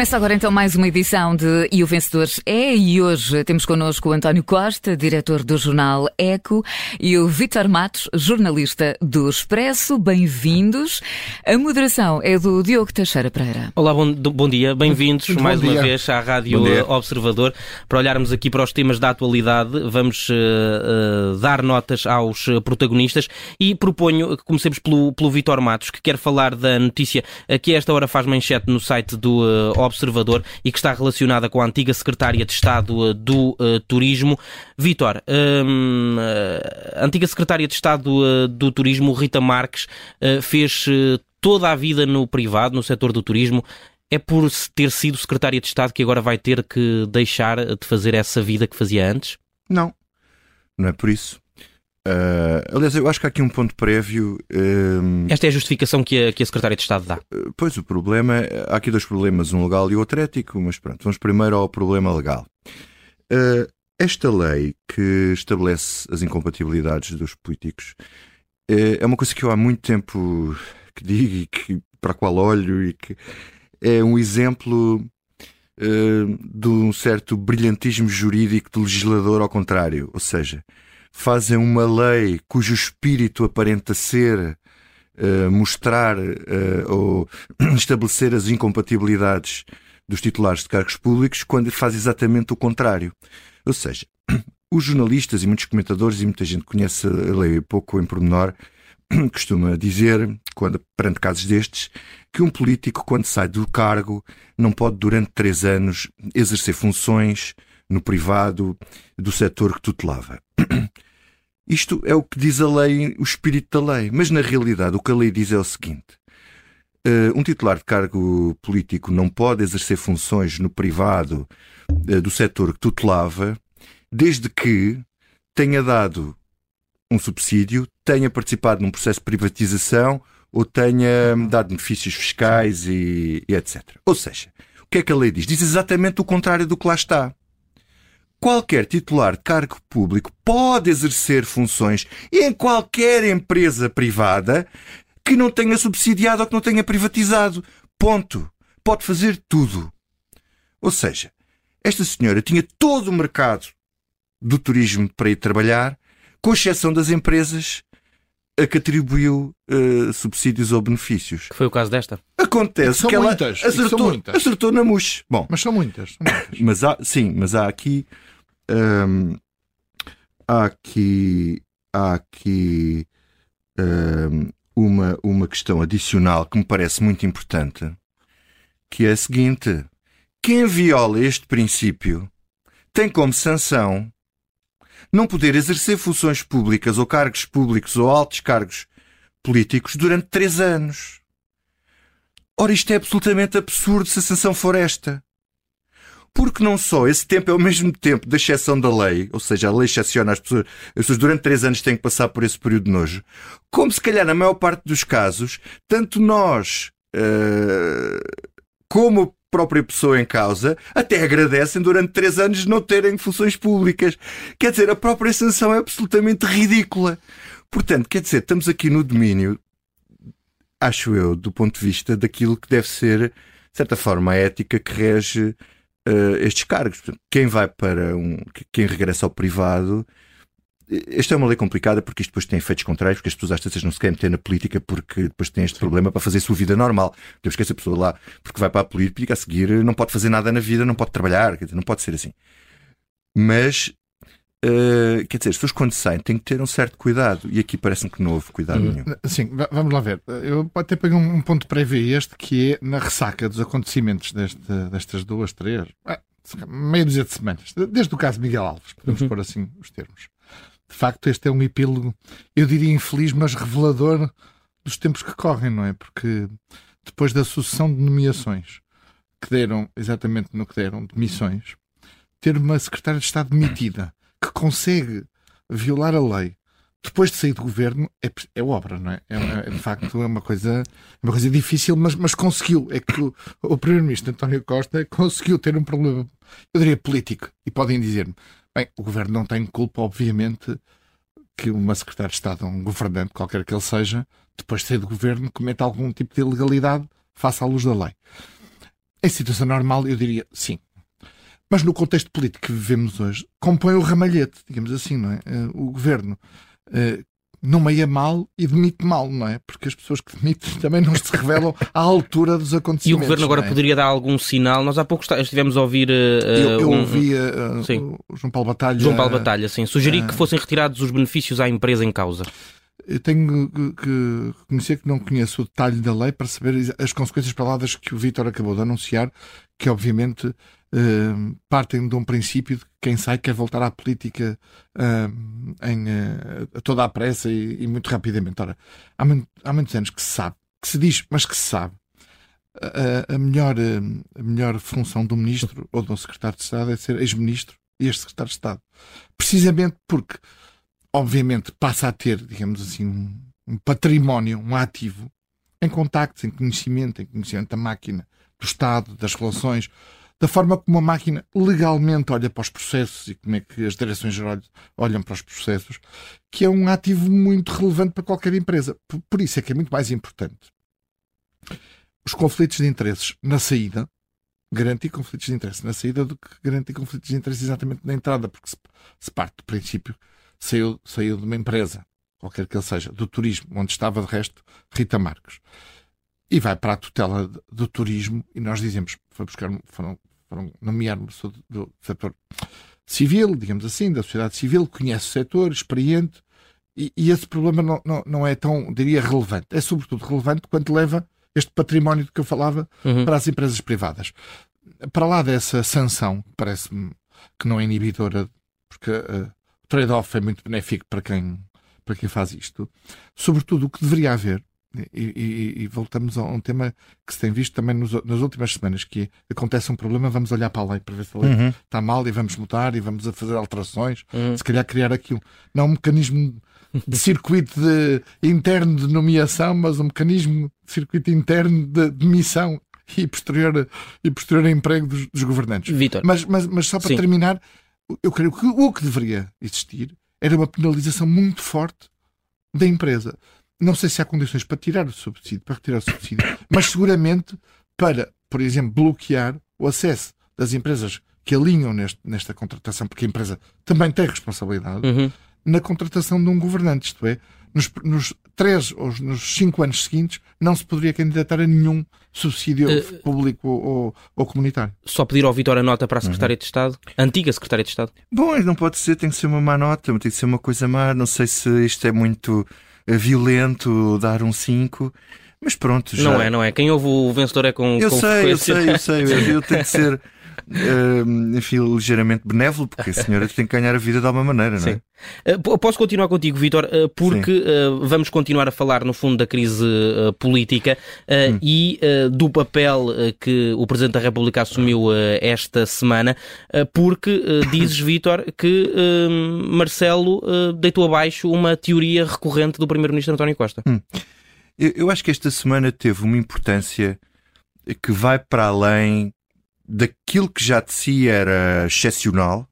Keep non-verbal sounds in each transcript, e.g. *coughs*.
Começa agora então mais uma edição de E o Vencedor é, e hoje temos connosco o António Costa, diretor do jornal Eco, e o Vitor Matos, jornalista do Expresso. Bem-vindos. A moderação é do Diogo Teixeira Pereira. Olá, bom, bom dia, bem-vindos mais uma vez à Rádio Observador para olharmos aqui para os temas da atualidade. Vamos uh, uh, dar notas aos protagonistas e proponho que comecemos pelo, pelo Vitor Matos, que quer falar da notícia que a esta hora faz manchete no site do uh, Observador e que está relacionada com a antiga secretária de Estado uh, do uh, Turismo. Vítor, um, a antiga secretária de Estado do Turismo, Rita Marques, fez toda a vida no privado, no setor do turismo. É por ter sido secretária de Estado que agora vai ter que deixar de fazer essa vida que fazia antes? Não, não é por isso. Uh, aliás, eu acho que há aqui um ponto prévio. Uh, Esta é a justificação que a, que a Secretária de Estado dá. Uh, pois, o problema. Há aqui dois problemas, um legal e outro ético, mas pronto, vamos primeiro ao problema legal. esta lei que estabelece as incompatibilidades dos políticos é uma coisa que eu há muito tempo que digo e que, para a qual olho e que é um exemplo de um certo brilhantismo jurídico do legislador ao contrário. Ou seja, fazem uma lei cujo espírito aparenta ser uh, mostrar uh, ou *clears throat* estabelecer as incompatibilidades dos titulares de cargos públicos, quando faz exatamente o contrário. Ou seja, *clears throat* os jornalistas e muitos comentadores, e muita gente conhece a lei pouco em pormenor, *clears throat* costuma dizer, quando, perante casos destes, que um político, quando sai do cargo, não pode, durante três anos, exercer funções no privado do setor que tutelava. *clears throat* Isto é o que diz a lei, o espírito da lei. Mas, na realidade, o que a lei diz é o seguinte: uh, um titular de cargo político não pode exercer funções no privado uh, do setor que tutelava, desde que tenha dado um subsídio, tenha participado num processo de privatização ou tenha dado benefícios fiscais e, e etc. Ou seja, o que é que a lei diz? Diz exatamente o contrário do que lá está qualquer titular de cargo público pode exercer funções em qualquer empresa privada que não tenha subsidiado ou que não tenha privatizado. Ponto. Pode fazer tudo. Ou seja, esta senhora tinha todo o mercado do turismo para ir trabalhar, com exceção das empresas a que atribuiu uh, subsídios ou benefícios. Que foi o caso desta? Acontece que ela muitas, acertou, acertou na mousse. Bom, mas são muitas. São muitas. mas há, sim, mas há aqui um, há aqui, há aqui um, uma, uma questão adicional que me parece muito importante, que é a seguinte: quem viola este princípio tem como sanção não poder exercer funções públicas ou cargos públicos ou altos cargos políticos durante três anos. Ora, isto é absolutamente absurdo se a sanção for esta porque não só esse tempo é ao mesmo tempo da exceção da lei, ou seja, a lei excepciona as pessoas, as pessoas durante três anos têm que passar por esse período de nojo, como se calhar na maior parte dos casos, tanto nós uh, como a própria pessoa em causa até agradecem durante três anos não terem funções públicas. Quer dizer, a própria sanção é absolutamente ridícula. Portanto, quer dizer, estamos aqui no domínio, acho eu, do ponto de vista daquilo que deve ser, de certa forma, a ética que rege uh, estes cargos. Quem vai para um. Quem regressa ao privado. Esta é uma lei complicada porque isto depois tem efeitos contrários, porque as pessoas às vezes não se querem meter na política porque depois têm este Sim. problema para fazer a sua vida normal. Temos que essa pessoa lá, porque vai para a política a seguir, não pode fazer nada na vida, não pode trabalhar, não pode ser assim. Mas Uh, quer dizer, as pessoas quando saem têm que ter um certo cuidado e aqui parece-me que não houve cuidado nenhum. Sim, vamos lá ver. Eu até peguei um ponto prévio a este que é na ressaca dos acontecimentos deste, destas duas, três, ah, meia dúzia de semanas, desde o caso de Miguel Alves, podemos uhum. pôr assim os termos. De facto, este é um epílogo, eu diria infeliz, mas revelador dos tempos que correm, não é? Porque depois da sucessão de nomeações que deram exatamente no que deram, de missões, ter uma secretária de Estado demitida que consegue violar a lei depois de sair do governo é, é obra, não é? É, é? De facto é uma coisa, uma coisa difícil, mas, mas conseguiu. É que o, o Primeiro-Ministro António Costa conseguiu ter um problema, eu diria, político. E podem dizer-me, bem, o governo não tem culpa, obviamente, que uma secretária de Estado, um governante, qualquer que ele seja, depois de sair do governo, cometa algum tipo de ilegalidade, faça à luz da lei. Em situação normal, eu diria sim. Mas no contexto político que vivemos hoje, compõe o ramalhete, digamos assim, não é? Uh, o governo uh, nomeia mal e demite mal, não é? Porque as pessoas que demitem *laughs* também não se revelam à altura dos acontecimentos. E o governo agora é? poderia dar algum sinal? Nós há pouco estivemos a ouvir. Uh, eu, eu um... ouvi uh, o João Paulo Batalha. João Paulo Batalha, sim. Sugeri que fossem retirados os benefícios à empresa em causa. Eu tenho que reconhecer que não conheço o detalhe da lei para saber as consequências paradas que o Vítor acabou de anunciar, que obviamente uh, partem de um princípio de que quem sai quer voltar à política uh, em uh, toda a pressa e, e, muito rapidamente. Ora, há, há, muitos anos que se sabe, que se diz, mas que se sabe, a melhor, a melhor função do ministro ou do secretário de Estado é ser ex-ministro e ex-secretário de Estado. Precisamente porque obviamente passa a ter, digamos assim, um, um património, um ativo, em contactos, em conhecimento, em conhecimento da máquina, do Estado, das relações, da forma como a máquina legalmente olha para os processos e como é que as direções gerais olham para os processos, que é um ativo muito relevante para qualquer empresa. Por isso é que é muito mais importante os conflitos de interesses na saída, garantir conflitos de interesse na saída do que garantir conflitos de interesse exatamente na entrada, porque se, se parte do princípio saiu, saiu de uma empresa, qualquer que ele seja, do turismo, onde estava de resto Rita Marques, e vai para a tutela do turismo, e nós dizemos, foi buscar, foram, foram nomear uma pessoa do, do setor civil, digamos assim, da sociedade civil, conhece o setor, experiente, e, e esse problema não, não, não, é tão, diria, relevante. É sobretudo relevante quando leva este património de que eu falava uhum. para as empresas privadas. Para lá dessa sanção, parece-me que não é inibidora, porque uh, trade-off é muito benéfico para quem, para quem faz isto. Sobretudo, o que deveria haver, e, e, e voltamos a um tema que se tem visto também nos, nas últimas semanas, que é, acontece um problema, vamos olhar para a lei para ver se a lei uhum. está mal e vamos mudar e vamos a fazer alterações, uhum. se calhar criar aquilo. Não um mecanismo de circuito de, interno de nomeação, mas um mecanismo de circuito interno de demissão e posterior, e posterior emprego dos, dos governantes. Mas, mas, mas só para Sim. terminar, eu creio que o que deveria existir era uma penalização muito forte da empresa. Não sei se há condições para tirar o subsídio, para retirar o subsídio, *coughs* mas seguramente para, por exemplo, bloquear o acesso das empresas que alinham neste, nesta contratação, porque a empresa também tem responsabilidade, uhum. na contratação de um governante, isto é, nos, nos três ou nos cinco anos seguintes não se poderia candidatar a nenhum subsídio uh, público ou, ou, comunitário. Só pedir ao Vitor a nota para a Secretária uhum. de Estado, antiga Secretária de Estado? Bom, não pode ser, tem que ser uma má nota, tem que ser uma coisa má. Não sei se isto é muito eh, violento dar um 5. Mas pronto, já... Não é, não é. Quem ouve o vencedor é com, eu com sei. Eu sei, eu sei. Eu tenho que ser uh, *laughs* enfim, ligeiramente benévolo, porque a senhora tem que ganhar a vida de alguma maneira, não é? Sim. Uh, posso continuar contigo, Vitor, uh, porque uh, vamos continuar a falar, no fundo, da crise política hum. e do papel que o Presidente da República assumiu esta semana, porque *coughs* dizes, Vitor, que Marcelo deitou abaixo uma teoria recorrente do Primeiro-Ministro António Costa. Hum. Eu, eu acho que esta semana teve uma importância que vai para além daquilo que já de si era excepcional,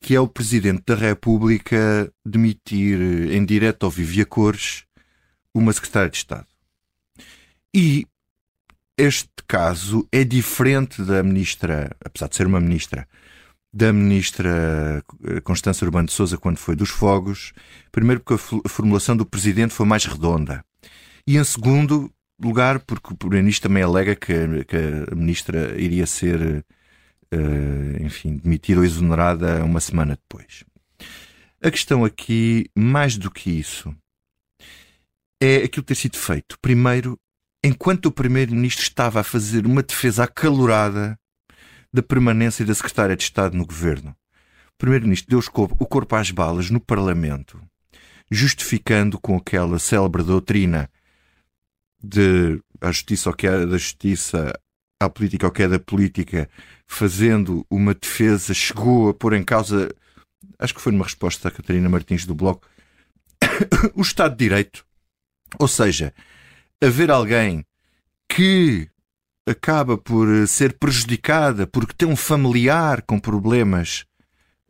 que é o Presidente da República demitir em direto ao vivo a cores uma Secretária de Estado. E este caso é diferente da Ministra, apesar de ser uma Ministra, da Ministra Constança Urbano de Souza quando foi dos fogos. Primeiro porque a formulação do Presidente foi mais redonda. E em segundo, lugar, porque o Primeiro-Ministro também alega que, que, a Ministra iria ser, uh, enfim, demitida ou exonerada uma semana depois. A questão aqui, mais do que isso, é aquilo ter sido feito. Primeiro, enquanto o Primeiro-Ministro estava a fazer uma defesa acalorada da permanência da Secretária de Estado no governo, o Primeiro-Ministro deu o corpo às balas no Parlamento, justificando com aquela célebre doutrina de a justiça ao que é da justiça, à política ao que é da política, fazendo uma defesa, chegou a pôr em causa, acho que foi numa resposta da Catarina Martins do Bloco, *coughs* o Estado de Direito. Ou seja, haver alguém que acaba por ser prejudicada porque tem um familiar com problemas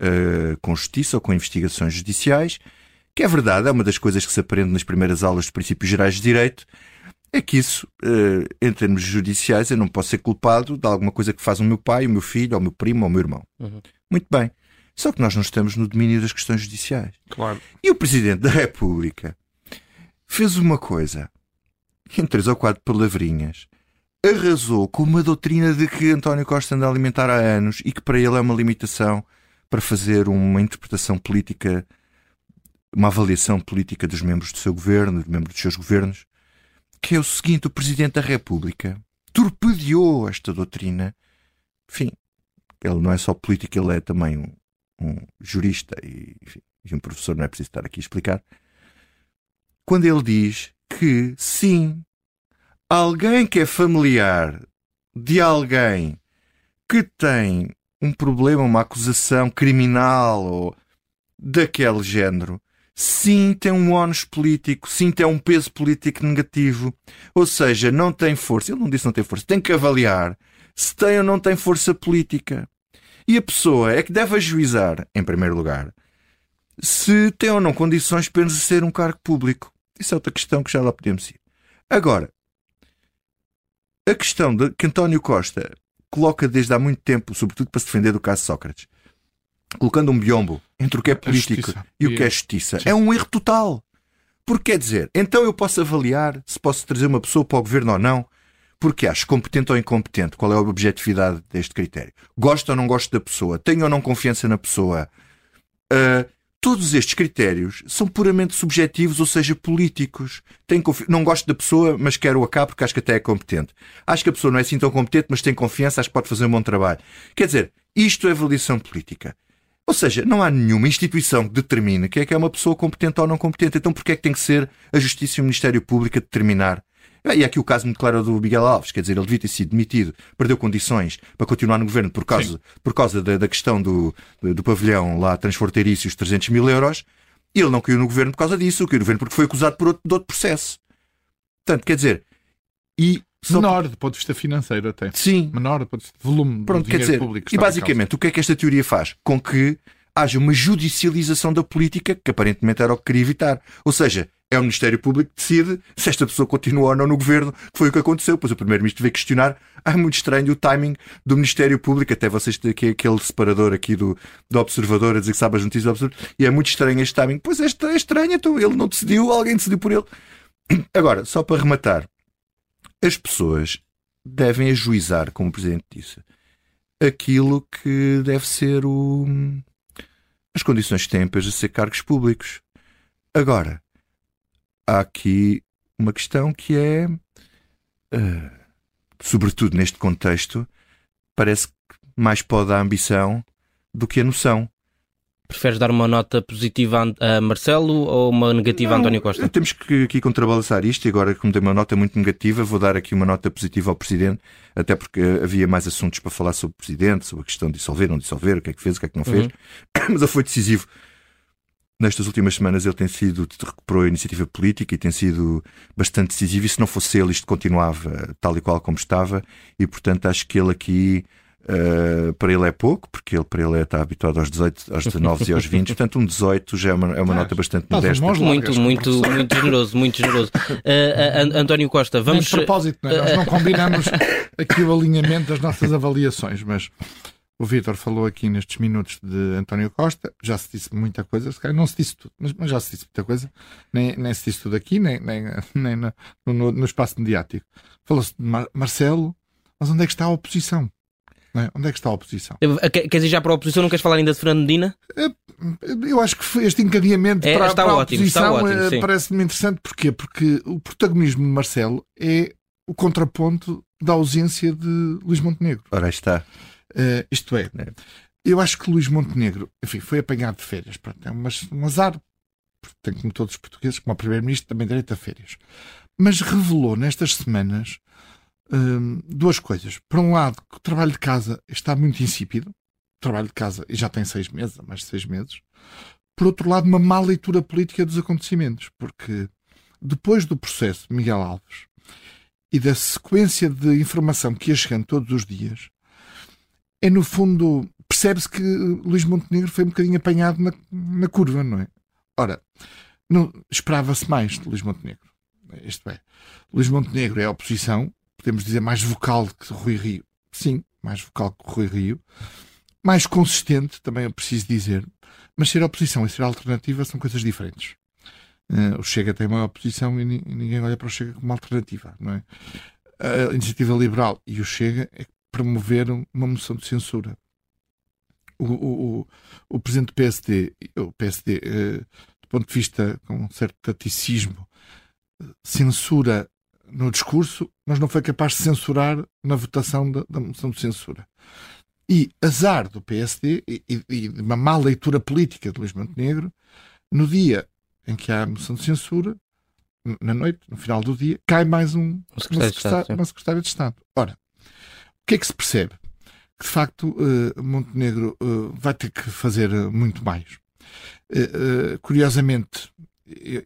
uh, com justiça ou com investigações judiciais, que é verdade, é uma das coisas que se aprende nas primeiras aulas de princípios gerais de direito, é que isso, em termos judiciais, eu não posso ser culpado de alguma coisa que faz o meu pai, o meu filho, ou o meu primo, ou o meu irmão. Uhum. Muito bem. Só que nós não estamos no domínio das questões judiciais. Claro. E o Presidente da República fez uma coisa, em três ou quatro palavrinhas, arrasou com uma doutrina de que António Costa anda a alimentar há anos e que para ele é uma limitação para fazer uma interpretação política, uma avaliação política dos membros do seu governo, dos membros dos seus governos, que é o seguinte: o Presidente da República torpedeou esta doutrina. Enfim, ele não é só político, ele é também um, um jurista e, enfim, e um professor, não é preciso estar aqui a explicar. Quando ele diz que sim, alguém que é familiar de alguém que tem um problema, uma acusação criminal ou daquele género, sim tem um ónus político, sim tem um peso político negativo. Ou seja, não tem força. Ele não disse não tem força. Tem que avaliar se tem ou não tem força política. E a pessoa é que deve ajuizar, em primeiro lugar, se tem ou não condições para exercer um cargo público. Isso é outra questão que já lá podemos ir. Agora, a questão de que António Costa coloca desde há muito tempo, sobretudo para se defender do caso Sócrates, colocando um biombo entre o que é político e o que é justiça, Sim. é um erro total. Porque quer dizer, então eu posso avaliar se posso trazer uma pessoa para o governo ou não, porque acho competente ou incompetente. Qual é a objetividade deste critério? Gosto ou não gosto da pessoa? Tenho ou não confiança na pessoa? Uh, Todos estes critérios são puramente subjetivos, ou seja, políticos. Tenho Não gosto da pessoa, mas quero-a cá porque acho que até é competente. Acho que a pessoa não é assim tão competente, mas tem confiança, acho que pode fazer um bom trabalho. Quer dizer, isto é avaliação política. Ou seja, não há nenhuma instituição que determine que é que é uma pessoa competente ou não competente. Então, porquê é que tem que ser a Justiça e o Ministério Público a determinar e aqui o caso muito claro do Miguel Alves, quer dizer, ele devia ter sido demitido, perdeu condições para continuar no governo por causa, por causa da, da questão do, do pavilhão lá transfronteiriço e os 300 mil euros. Ele não caiu no governo por causa disso, caiu no governo porque foi acusado por outro, de outro processo. Portanto, quer dizer, e Menor do ponto de vista financeiro até. Sim. Menor do ponto de vista de volume Pronto, de quer dizer, público. E basicamente, o que é que esta teoria faz? Com que haja uma judicialização da política que aparentemente era o que queria evitar. Ou seja, é o Ministério Público que decide se esta pessoa continua ou não no governo, que foi o que aconteceu. Pois o Primeiro-Ministro veio questionar. É muito estranho o timing do Ministério Público, até vocês têm aqui aquele separador aqui do, do Observador a dizer que sabe as notícias do Observador, e é muito estranho este timing. Pois é, é estranho, então ele não decidiu, alguém decidiu por ele. Agora, só para rematar, as pessoas devem ajuizar, como o Presidente disse, aquilo que deve ser o, as condições que têm para exercer cargos públicos. Agora, há aqui uma questão que é, uh, sobretudo neste contexto, parece que mais pode a ambição do que a noção. Preferes dar uma nota positiva a Marcelo ou uma negativa Não, a António Costa? Temos que aqui contrabalançar isto e agora, como tem uma nota muito negativa, vou dar aqui uma nota positiva ao Presidente, até porque havia mais assuntos para falar sobre o Presidente, sobre a questão de dissolver, não dissolver, o que é que fez, o que é que não fez, uhum. *clears throat* mas ele foi decisivo nestas últimas semanas ele tem sido, recuperou a iniciativa política e tem sido bastante decisivo. E se não fosse ele, isto continuava tal e qual como estava. E portanto acho que ele aqui. Uh, para ele é pouco, porque ele, para ele é, está habituado aos 18, aos 19 e aos 20, *laughs* portanto um 18 já é uma, é uma nota bastante modesta. Muito, muito, muito generoso, muito generoso. Uh, uh, António Costa, vamos... De propósito, não é? nós não combinamos *laughs* aqui o alinhamento das nossas avaliações, mas o Vítor falou aqui nestes minutos de António Costa, já se disse muita coisa, se calhar não se disse tudo, mas, mas já se disse muita coisa, nem, nem se disse tudo aqui, nem, nem, nem no, no, no espaço mediático. Falou-se de Mar Marcelo, mas onde é que está a oposição? É? Onde é que está a oposição? Quer dizer, já para a oposição não queres falar ainda de Fernando Medina? É, eu acho que este encadeamento é, para, para a oposição é, parece-me interessante. Porquê? Porque o protagonismo de Marcelo é o contraponto da ausência de Luís Montenegro. Ora está. Uh, isto é, né? eu acho que Luís Montenegro, enfim, foi apanhado de férias. Pronto, é um azar. Tem como todos os portugueses, como o Primeiro-Ministro, também direito a férias. Mas revelou nestas semanas hum, duas coisas. Por um lado, que o trabalho de casa está muito insípido. O trabalho de casa já tem seis meses, mais de seis meses. Por outro lado, uma má leitura política dos acontecimentos, porque depois do processo de Miguel Alves e da sequência de informação que ia chegando todos os dias, é no fundo, percebe-se que Luís Montenegro foi um bocadinho apanhado na, na curva, não é? Ora, esperava-se mais de Luís Montenegro. Isto é, Luís Montenegro é a oposição, podemos dizer mais vocal que Rui Rio. Sim, mais vocal que Rui Rio. Mais consistente, também é preciso dizer. Mas ser oposição e ser alternativa são coisas diferentes. Uh, o Chega tem uma oposição e, ninguém olha para o Chega como alternativa, não é? A Iniciativa Liberal e o Chega é promoveram uma moção de censura. O, o, o, o presidente do PSD, o PSD, uh, eh, do ponto de vista com um certo taticismo, censura no discurso, mas não foi capaz de censurar na votação da, da moção de censura. E azar do PSD e, e, uma má leitura política de Luís Montenegro, no dia em que há a moção de censura, na noite, no final do dia, cai mais um, um secretário, de Estado, uma secretária de Estado. Ora, o que é que se percebe? Que de facto uh, Montenegro uh, vai ter que fazer uh, muito mais. curiosamente,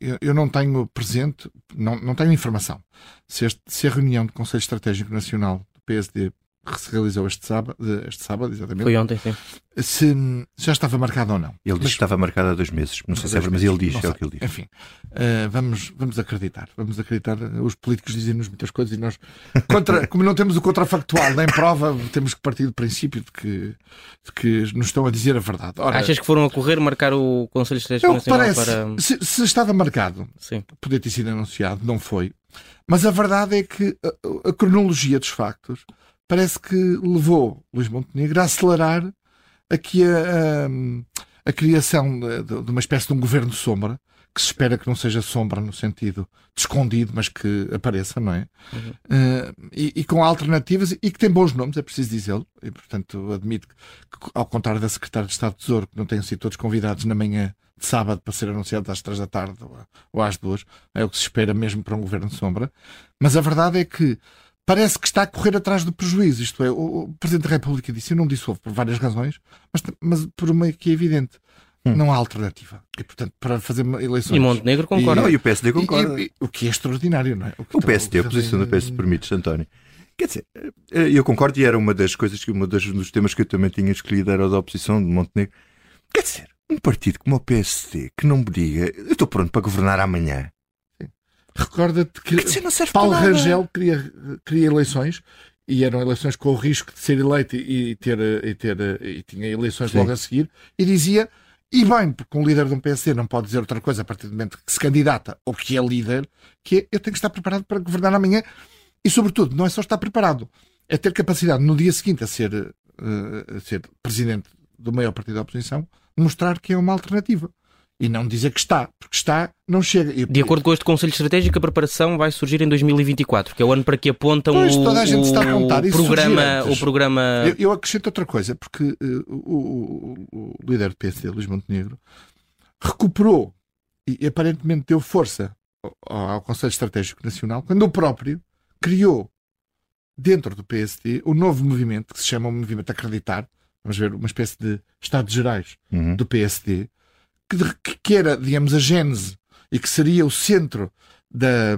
eu, eu, não tenho presente, não, não tenho informação. Se, este, se a reunião do Conselho Estratégico Nacional do PSD que se realizou este sábado, este sábado exatamente. Foi ontem, sim. Se, já estava marcado ou não. Ele disse que estava marcado há dois meses. Não sei se é, mas ele diz, é o que ele diz. Enfim, uh, vamos, vamos acreditar. Vamos acreditar. Os políticos dizem-nos muitas coisas e nós, *laughs* contra, como não temos o contrafactual nem prova, temos que partir do princípio de que, de que nos estão a dizer a verdade. Ora, Achas que foram a correr marcar o Conselho Estratégico Nacional parece, para... Se, se estava marcado, sim. podia ter sido anunciado, não foi. Mas a verdade é que a, a cronologia dos factos parece que levou Luís Montenegro a acelerar aqui a, a, a criação de, de, uma espécie de um governo sombra, que se espera que não seja sombra no sentido de escondido, mas que apareça, não é? Uhum. Uh, e, e, com alternativas e que tem bons nomes, é preciso dizê-lo. E, portanto, admito que, ao contrário da Secretária de Estado de Tesouro, que não tenham sido todos convidados na manhã de sábado para ser anunciado às três da tarde ou, ou às duas, é o que se espera mesmo para um governo sombra. Mas a verdade é que parece que está a correr atrás do prejuízo. Isto é, o, Presidente da República disse, eu não dissolvo por várias razões, mas, mas por uma que é evidente. Hum. Não há alternativa. E, portanto, para fazer eleições. E Montenegro concorda. E, não, e o PSD concorda. E, e, o que é extraordinário, não é? O, o PSD, a posição do PSD, permite, António. Quer dizer, eh, eu concordo e era uma das coisas, que um dos temas que eu também tinha escolhido era o da oposição de Montenegro. Quer dizer, um partido como o PSD que não me diga eu estou pronto para governar amanhã Recorda-te que Paulo Rangel queria, queria eleições e eram eleições com o risco de ser eleito e ter, e ter e tinha eleições Sim. logo a seguir e dizia e bem, porque um líder de um PSD não pode dizer outra coisa a partir do momento que se candidata ou que é líder, que é eu tenho que estar preparado para governar amanhã e sobretudo não é só estar preparado, é ter capacidade no dia seguinte a ser, uh, a ser presidente do maior partido da oposição, mostrar que é uma alternativa. E não dizer que está, porque está, não chega. De acordo com este Conselho Estratégico, a preparação vai surgir em 2024, que é o ano para que apontam pois, o, toda a gente o, está a contar. Isso programa, o programa. Eu, eu, acrescento outra coisa, porque uh, o, o, o, líder do PSD, Luís Montenegro, recuperou e, e aparentemente deu força ao, ao Conselho Estratégico Nacional quando o próprio criou dentro do PSD o novo movimento que se chama o Movimento Acreditar. Vamos ver, uma espécie de Estados Gerais uhum. do PSD que, que era, digamos, a gênese e que seria o centro da,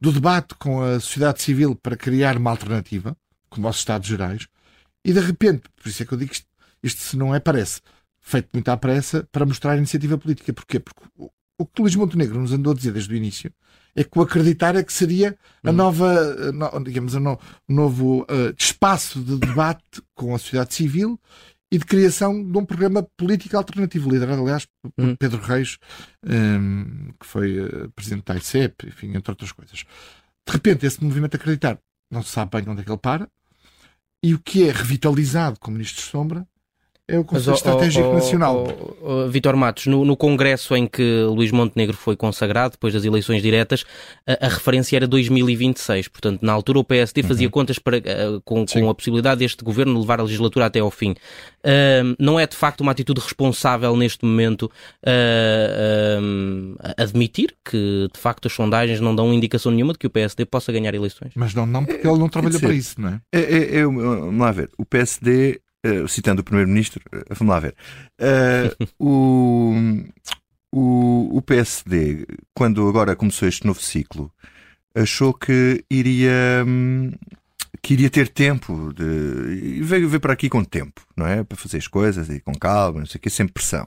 do debate com a sociedade civil para criar uma alternativa, como os Estados Gerais, e de repente, por isso é que eu digo isto, isto se não é, parece, feito muito à pressa para mostrar a iniciativa política. Porquê? Porque o, o que Luís Montenegro nos andou a dizer desde o início é que o acreditar é que seria a hum. nova, digamos, o novo uh, espaço de debate com a sociedade civil e de criação de um programa político alternativo, liderado, aliás, por hum. Pedro Reis, um, que foi uh, presidente da ICEP, enfim, entre outras coisas. De repente, esse movimento acreditar não se sabe bem onde é que ele para, e o que é revitalizado como ministro de Sombra é o Conselho Mas, Estratégico oh, oh, Nacional. Oh, Vitor Matos, no, no, congresso em que Luís Montenegro foi consagrado, depois das eleições diretas, a, a referência era 2026. Portanto, na altura o PSD fazia uhum. contas para, uh, com, com, a possibilidade deste governo levar a legislatura até ao fim. Uh, não é de facto uma atitude responsável neste momento uh, admitir que de facto as sondagens não dão indicação nenhuma de que o PSD possa ganhar eleições? Mas não, não porque ele não trabalha para isso, não é? É, é, é vamos lá ver. O PSD uh, citando o Primeiro-Ministro, uh, vamos lá ver. Uh, o, o, o PSD, quando agora começou este novo ciclo, achou que iria. Um, que ter tempo de. Veio, veio para aqui com tempo, não é? Para fazer as coisas e com calma, não sei o que, sem pressão.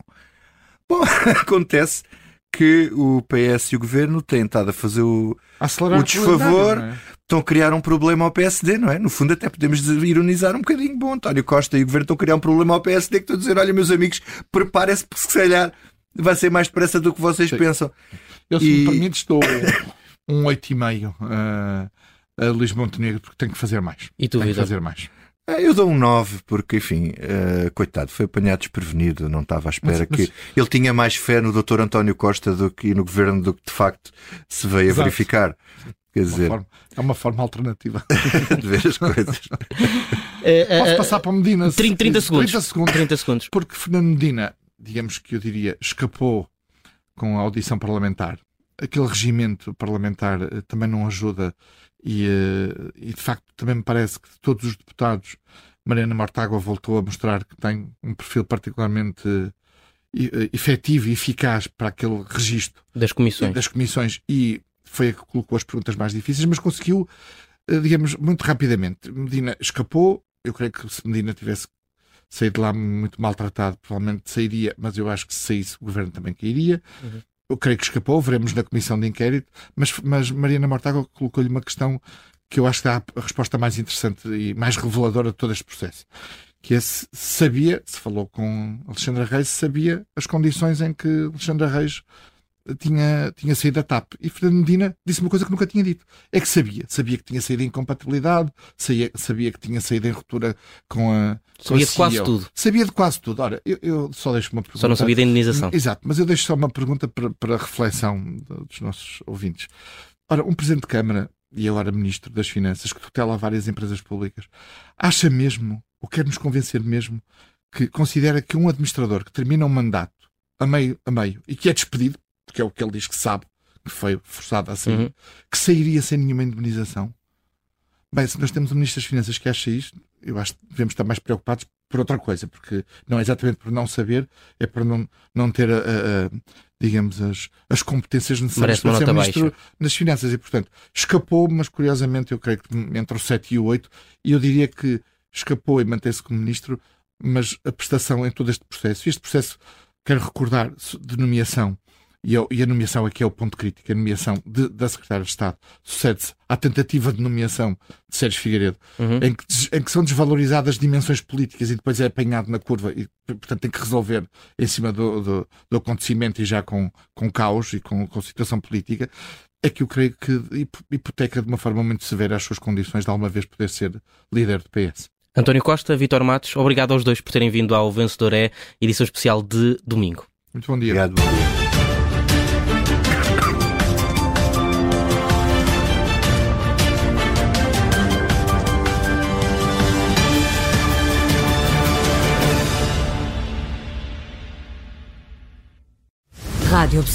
Bom, *laughs* acontece que o PS e o governo têm estado a fazer o, o desfavor, é? estão a criar um problema ao PSD, não é? No fundo, até podemos ironizar um bocadinho. Bom, António Costa e o governo estão a criar um problema ao PSD que estão a dizer: olha, meus amigos, preparem-se, porque se calhar vai ser mais depressa do que vocês Sim. pensam. Eu, se e... me permite, estou um 8,5 uh, a Luís Montenegro, porque tem que fazer mais. E tu, tem que fazer mais. É, eu dou um 9, porque, enfim, uh, coitado, foi apanhado desprevenido, não estava à espera mas, mas... que ele tinha mais fé no Dr. António Costa do que no governo do que de facto se veio Exato. a verificar. Quer dizer, forma, é uma forma alternativa de *laughs* ver as coisas. É, é, Posso passar para Medina? 30, 30, segundos. 30 segundos. 30 segundos. Porque Fernando Medina, digamos que eu diria, escapou com a audição parlamentar. Aquele regimento parlamentar eh, também não ajuda e, eh, e, de facto também me parece que de todos os deputados, Mariana Mortágua voltou a mostrar que tem um perfil particularmente eh, efetivo e eficaz para aquele registro das comissões. das comissões e foi a que colocou as perguntas mais difíceis, mas conseguiu, eh, digamos, muito rapidamente. Medina escapou, eu creio que se Medina tivesse saído de lá muito maltratado, provavelmente sairia, mas eu acho que se saísse o governo também cairia. Uhum eu creio que escapou, veremos na comissão de inquérito, mas, mas Mariana Mortágua colocou-lhe uma questão que eu acho que dá a resposta mais interessante e mais reveladora de todo este processo. Que é se sabia, se falou com Alexandra Reis, sabia as condições em que Alexandra Reis tinha, tinha saído da TAP. E Fernando Medina disse uma coisa que nunca tinha dito. É que sabia. Sabia que tinha saído em incompatibilidade, sabia, sabia que tinha saído em ruptura com a. Sabia de quase tudo. Sabia de quase tudo. Ora, eu, eu, só deixo uma pergunta. Só não sabia da indenização. Exato, mas eu deixo só uma pergunta para, para reflexão dos nossos ouvintes. Ora, um Presidente de Câmara e agora Ministro das Finanças, que tutela várias empresas públicas, acha mesmo, ou quer nos convencer mesmo, que considera que um administrador que termina um mandato a meio, a meio e que é despedido porque é o que ele diz que sabe, que foi forçado a sair, uhum. que sairia sem nenhuma indemnização. Bem, se nós temos um Ministro das Finanças que acha isto, eu acho que devemos estar mais preocupados por outra coisa, porque não é exatamente por não saber, é por não, não ter, a, a, a digamos, as, as competências necessárias para ser Ministro baixa. das Finanças. E, portanto, escapou, mas curiosamente eu creio que entre o 7 e o 8, e eu diria que escapou e mantém-se como Ministro, mas a prestação em todo este processo, este processo, quero recordar, de nomeação e a, e a nomeação aqui é o ponto crítico, a nomeação de, da Secretária de Estado sucede-se à tentativa de nomeação de Sérgio Figueiredo, uhum. em, que, em, que, são desvalorizadas dimensões políticas e depois é apanhado na curva e, portanto, tem que resolver em cima do, do, do acontecimento e já com, com caos e com, com situação política, é que eu creio que hipoteca de uma forma muito severa as suas condições de alguma vez poder ser líder do PS. António Costa, Vitor Matos, obrigado aos dois por terem vindo ao Vencedor É, edição especial de domingo. Muito bom dia. Obrigado, bom dia. Rádio Observador.